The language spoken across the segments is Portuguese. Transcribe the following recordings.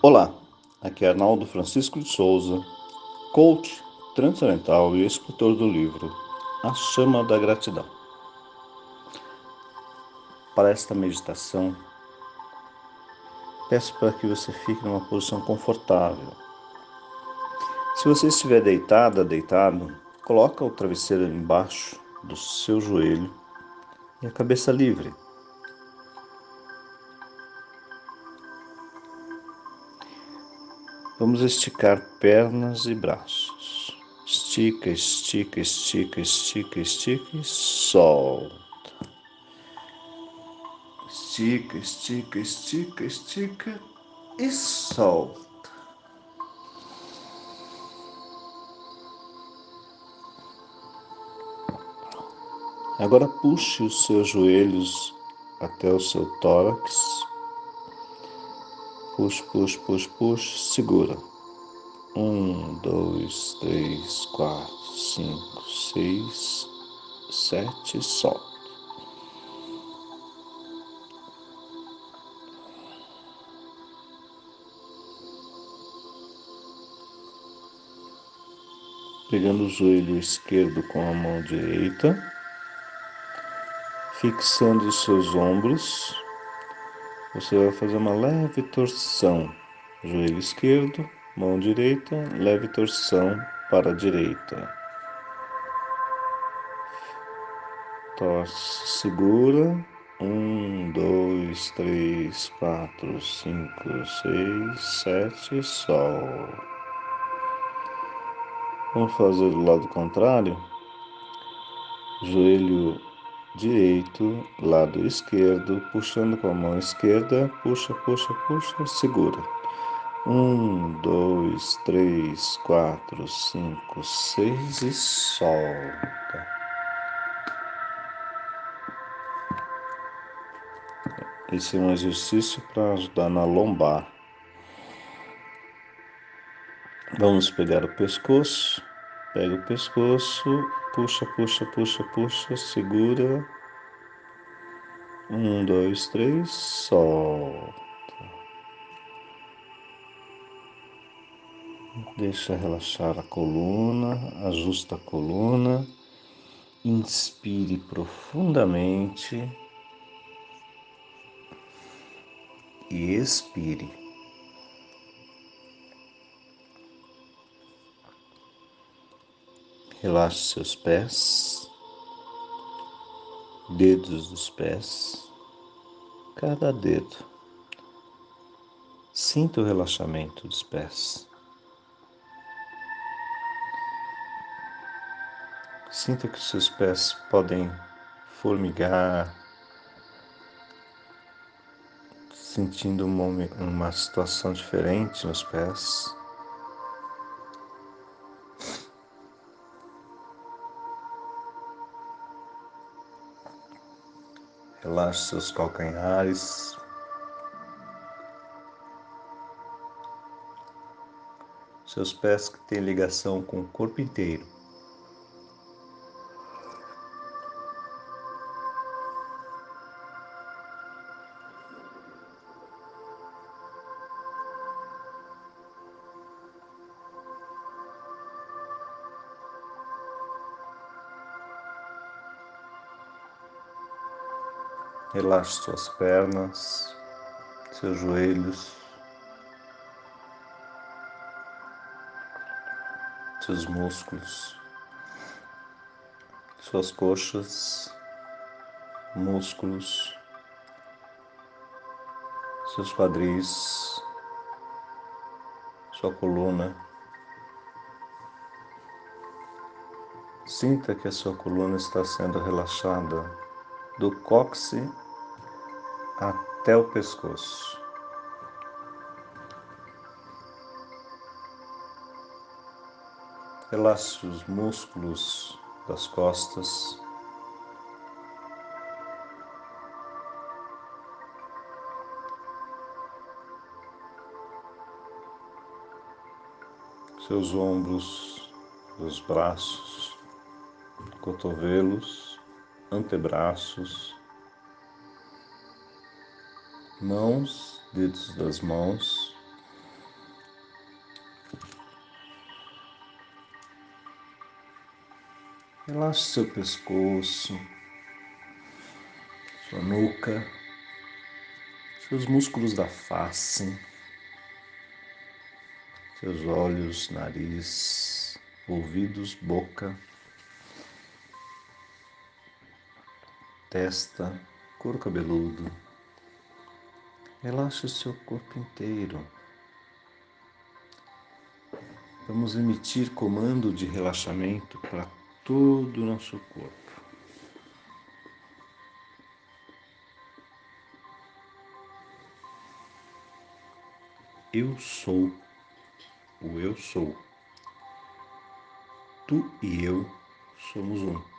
Olá, aqui é Arnaldo Francisco de Souza, coach transcendental e escritor do livro A Chama da Gratidão. Para esta meditação, peço para que você fique numa posição confortável. Se você estiver deitada, deitado, coloca o travesseiro embaixo do seu joelho e a cabeça livre. Vamos esticar pernas e braços. Estica, estica, estica, estica, estica e solta. Estica, estica, estica, estica e solta. Agora puxe os seus joelhos até o seu tórax Puxa, puxa, puxa, puxa, segura. Um, dois, três, quatro, cinco, seis, sete, solta. Pegando o joelho esquerdo com a mão direita, fixando os seus ombros você vai fazer uma leve torção, joelho esquerdo, mão direita, leve torção para a direita. Torce, segura. Um, dois, três, quatro, cinco, seis, sete, sol. Vamos fazer do lado contrário. Joelho direito, lado esquerdo, puxando com a mão esquerda, puxa, puxa, puxa, segura. Um, dois, três, quatro, cinco, seis e solta. Esse é um exercício para ajudar na lombar. Vamos pegar o pescoço Pega o pescoço, puxa, puxa, puxa, puxa, segura. Um, dois, três, solta. Deixa relaxar a coluna, ajusta a coluna. Inspire profundamente e expire. Relaxe seus pés, dedos dos pés, cada dedo. Sinta o relaxamento dos pés. Sinta que seus pés podem formigar, sentindo uma, uma situação diferente nos pés. Relaxe seus calcanhares. Seus pés que têm ligação com o corpo inteiro. Relaxe suas pernas, seus joelhos, seus músculos, suas coxas, músculos, seus quadris, sua coluna. Sinta que a sua coluna está sendo relaxada do cóccix até o pescoço. Relaxe os músculos das costas. Seus ombros, os braços, cotovelos antebraços, mãos, dedos das mãos. Relaxe seu pescoço, sua nuca, seus músculos da face, seus olhos, nariz, ouvidos, boca. Testa, couro cabeludo. Relaxe o seu corpo inteiro. Vamos emitir comando de relaxamento para todo o nosso corpo. Eu sou o eu sou. Tu e eu somos um.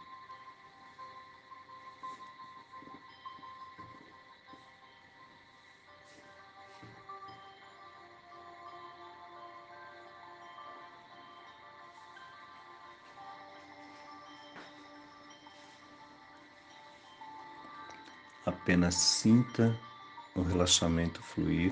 Apenas sinta o relaxamento fluir.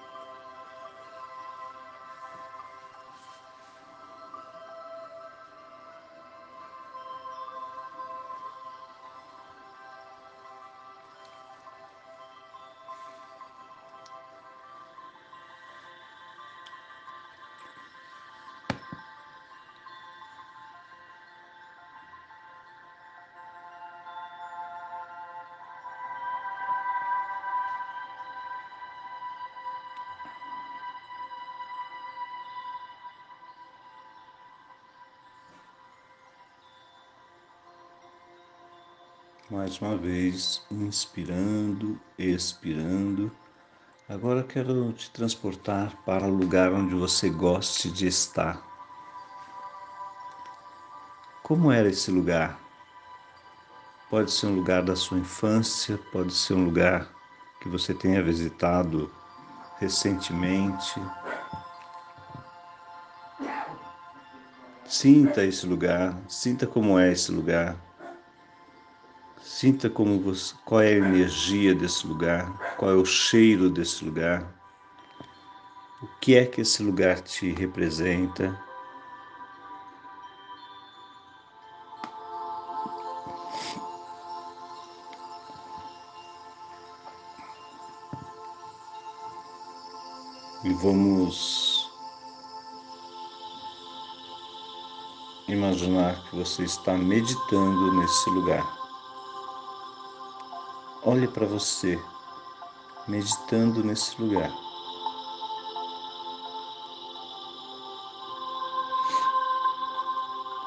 Mais uma vez, inspirando, expirando. Agora quero te transportar para o lugar onde você goste de estar. Como era esse lugar? Pode ser um lugar da sua infância, pode ser um lugar que você tenha visitado recentemente. Sinta esse lugar, sinta como é esse lugar. Sinta como você, qual é a energia desse lugar, qual é o cheiro desse lugar, o que é que esse lugar te representa. E vamos imaginar que você está meditando nesse lugar. Olhe para você, meditando nesse lugar.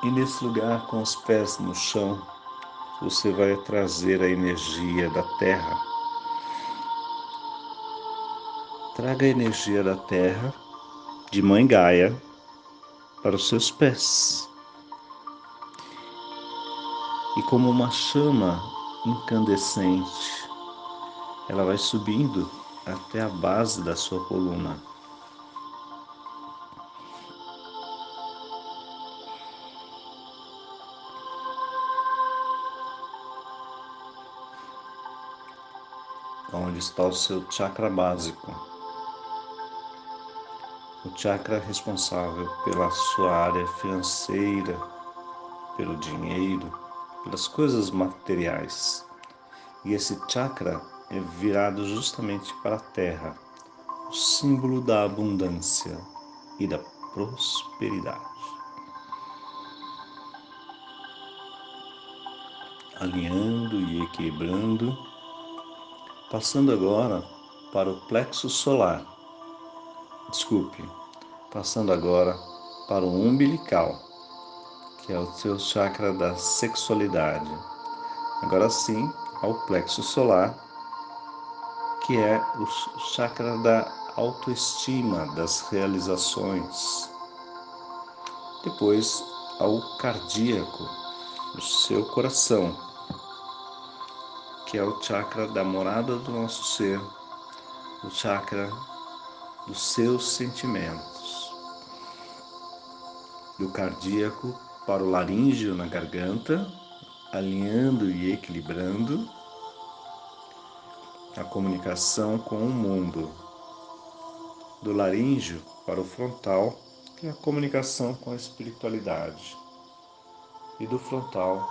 E nesse lugar, com os pés no chão, você vai trazer a energia da terra. Traga a energia da terra, de Mãe Gaia, para os seus pés. E como uma chama incandescente. Ela vai subindo até a base da sua coluna. Onde está o seu chakra básico? O chakra responsável pela sua área financeira, pelo dinheiro, pelas coisas materiais. E esse chakra é virado justamente para a terra, o símbolo da abundância e da prosperidade. Alinhando e equilibrando, passando agora para o plexo solar. Desculpe, passando agora para o umbilical que é o seu chakra da sexualidade. Agora sim, ao plexo solar, que é o chakra da autoestima, das realizações. Depois ao cardíaco, o seu coração, que é o chakra da morada do nosso ser, o chakra dos seus sentimentos. Do cardíaco para o laríngeo na garganta, alinhando e equilibrando a comunicação com o mundo. Do laríngeo para o frontal, que é a comunicação com a espiritualidade. E do frontal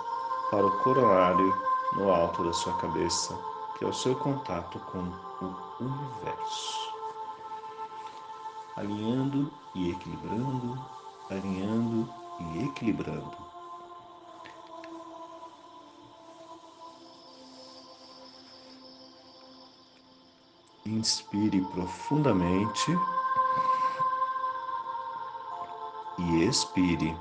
para o coronário no alto da sua cabeça, que é o seu contato com o universo. Alinhando e equilibrando, alinhando e equilibrando. Inspire profundamente e expire.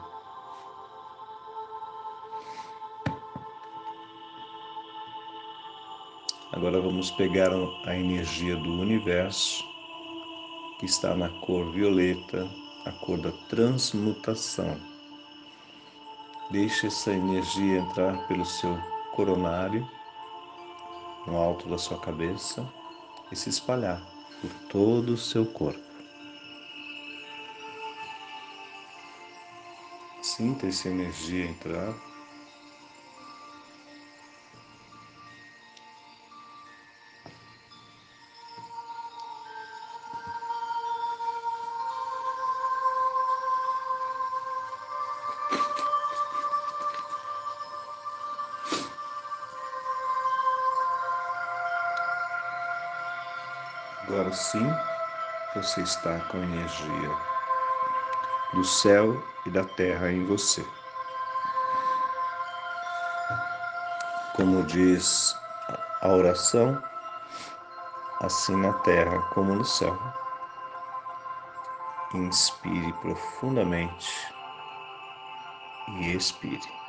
Agora vamos pegar a energia do universo que está na cor violeta, a cor da transmutação. Deixe essa energia entrar pelo seu coronário, no alto da sua cabeça e se espalhar por todo o seu corpo. Sinta essa energia entrar. Agora sim, você está com energia do céu e da terra em você. Como diz a oração, assim na terra como no céu. Inspire profundamente e expire.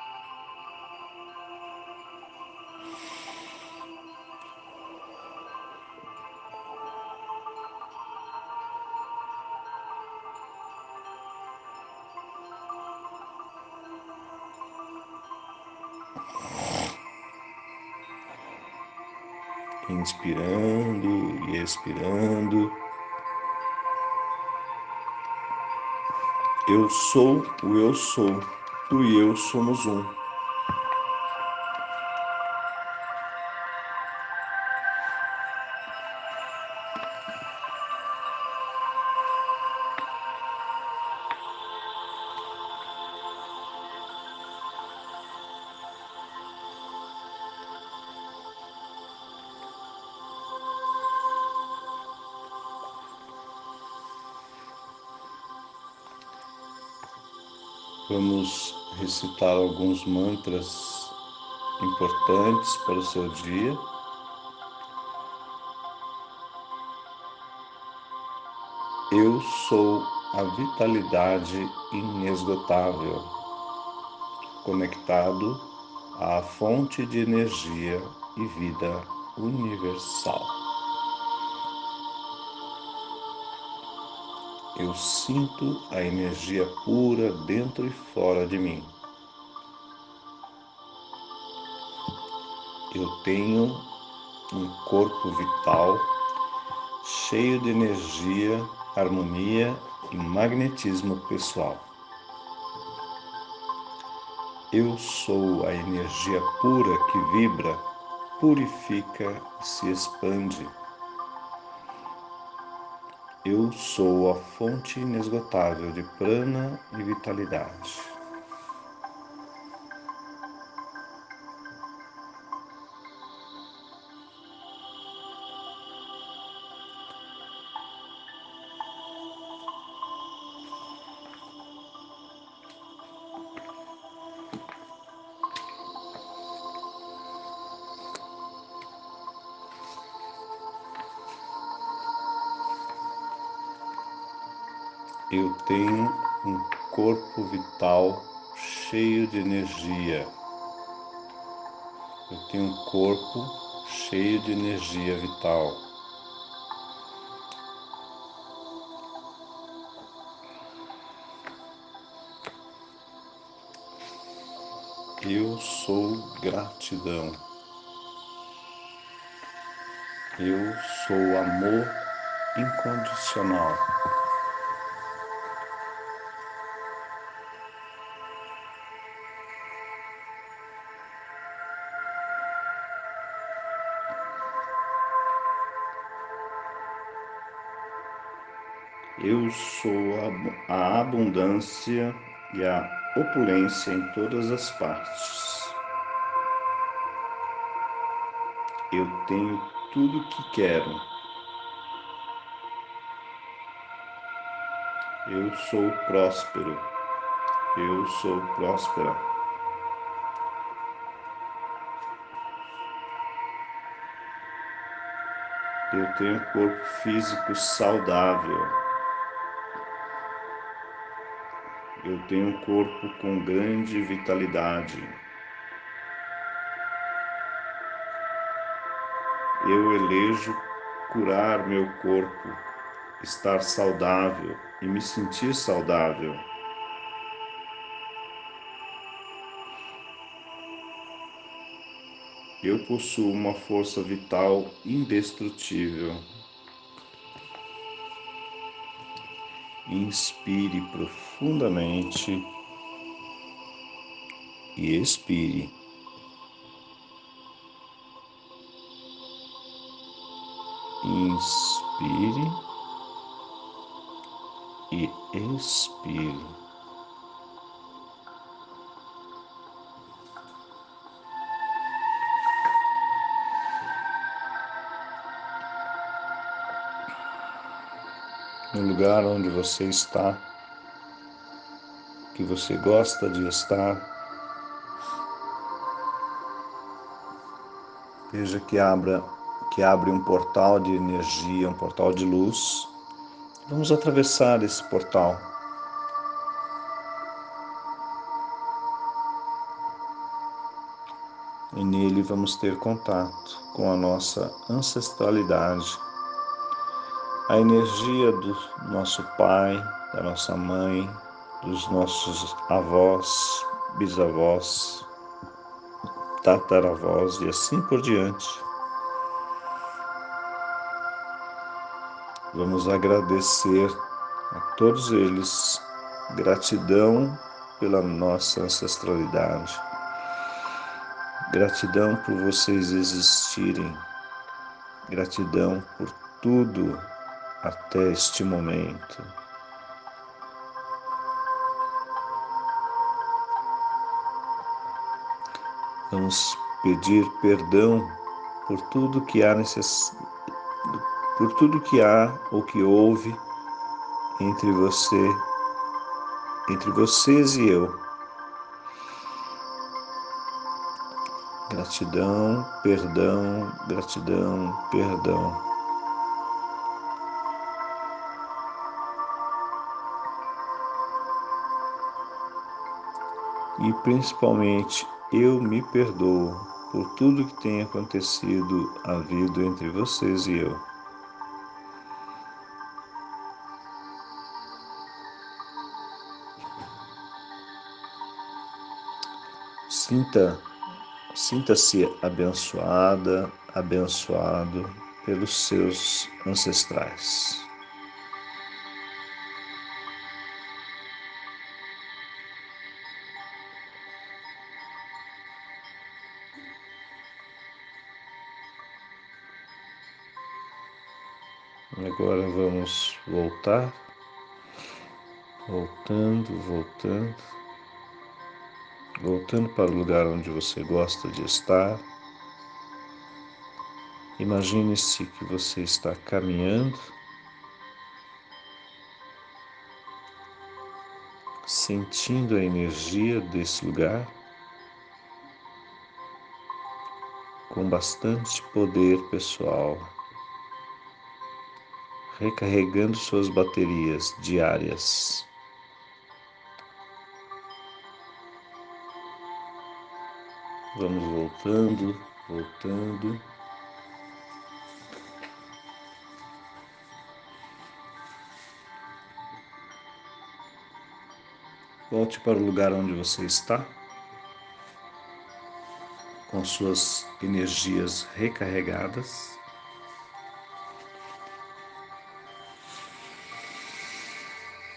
Inspirando e expirando. Eu sou o eu sou, tu e eu somos um. Vamos recitar alguns mantras importantes para o seu dia. Eu sou a vitalidade inesgotável, conectado à fonte de energia e vida universal. Eu sinto a energia pura dentro e fora de mim. Eu tenho um corpo vital cheio de energia, harmonia e magnetismo pessoal. Eu sou a energia pura que vibra, purifica e se expande eu sou a fonte inesgotável de prana e vitalidade. Eu tenho um corpo vital cheio de energia. Eu tenho um corpo cheio de energia vital. Eu sou gratidão. Eu sou amor incondicional. Eu sou a abundância e a opulência em todas as partes. Eu tenho tudo o que quero. Eu sou próspero. Eu sou próspera. Eu tenho um corpo físico saudável. Eu tenho um corpo com grande vitalidade. Eu elejo curar meu corpo, estar saudável e me sentir saudável. Eu possuo uma força vital indestrutível. Inspire profundamente e expire. Inspire e expire. Lugar onde você está, que você gosta de estar. Veja que abra que abre um portal de energia, um portal de luz. Vamos atravessar esse portal. E nele vamos ter contato com a nossa ancestralidade a energia do nosso pai, da nossa mãe, dos nossos avós, bisavós, tataravós e assim por diante. Vamos agradecer a todos eles, gratidão pela nossa ancestralidade, gratidão por vocês existirem, gratidão por tudo até este momento. Vamos pedir perdão por tudo que há necess... por tudo que há ou que houve entre você, entre vocês e eu. Gratidão, perdão, gratidão, perdão. E principalmente eu me perdoo por tudo que tem acontecido, havido entre vocês e eu. Sinta, sinta-se abençoada, abençoado pelos seus ancestrais. Agora vamos voltar, voltando, voltando, voltando para o lugar onde você gosta de estar. Imagine-se que você está caminhando, sentindo a energia desse lugar, com bastante poder pessoal recarregando suas baterias diárias. Vamos voltando, voltando. Volte para o lugar onde você está. com suas energias recarregadas.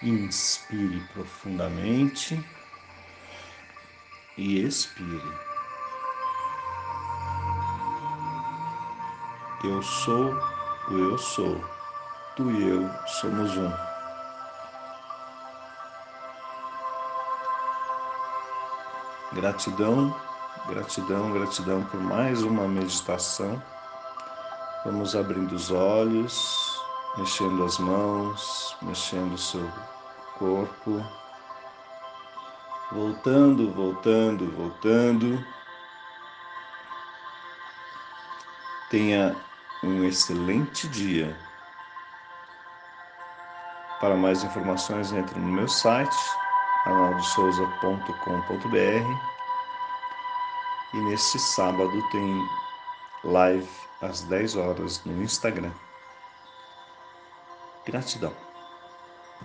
Inspire profundamente e expire. Eu sou o eu sou. Tu e eu somos um. Gratidão, gratidão, gratidão por mais uma meditação. Vamos abrindo os olhos, mexendo as mãos, mexendo o seu corpo. Voltando, voltando, voltando. Tenha um excelente dia. Para mais informações, entre no meu site arnaldosouza.com.br e neste sábado tem live às 10 horas no Instagram. Gratidão.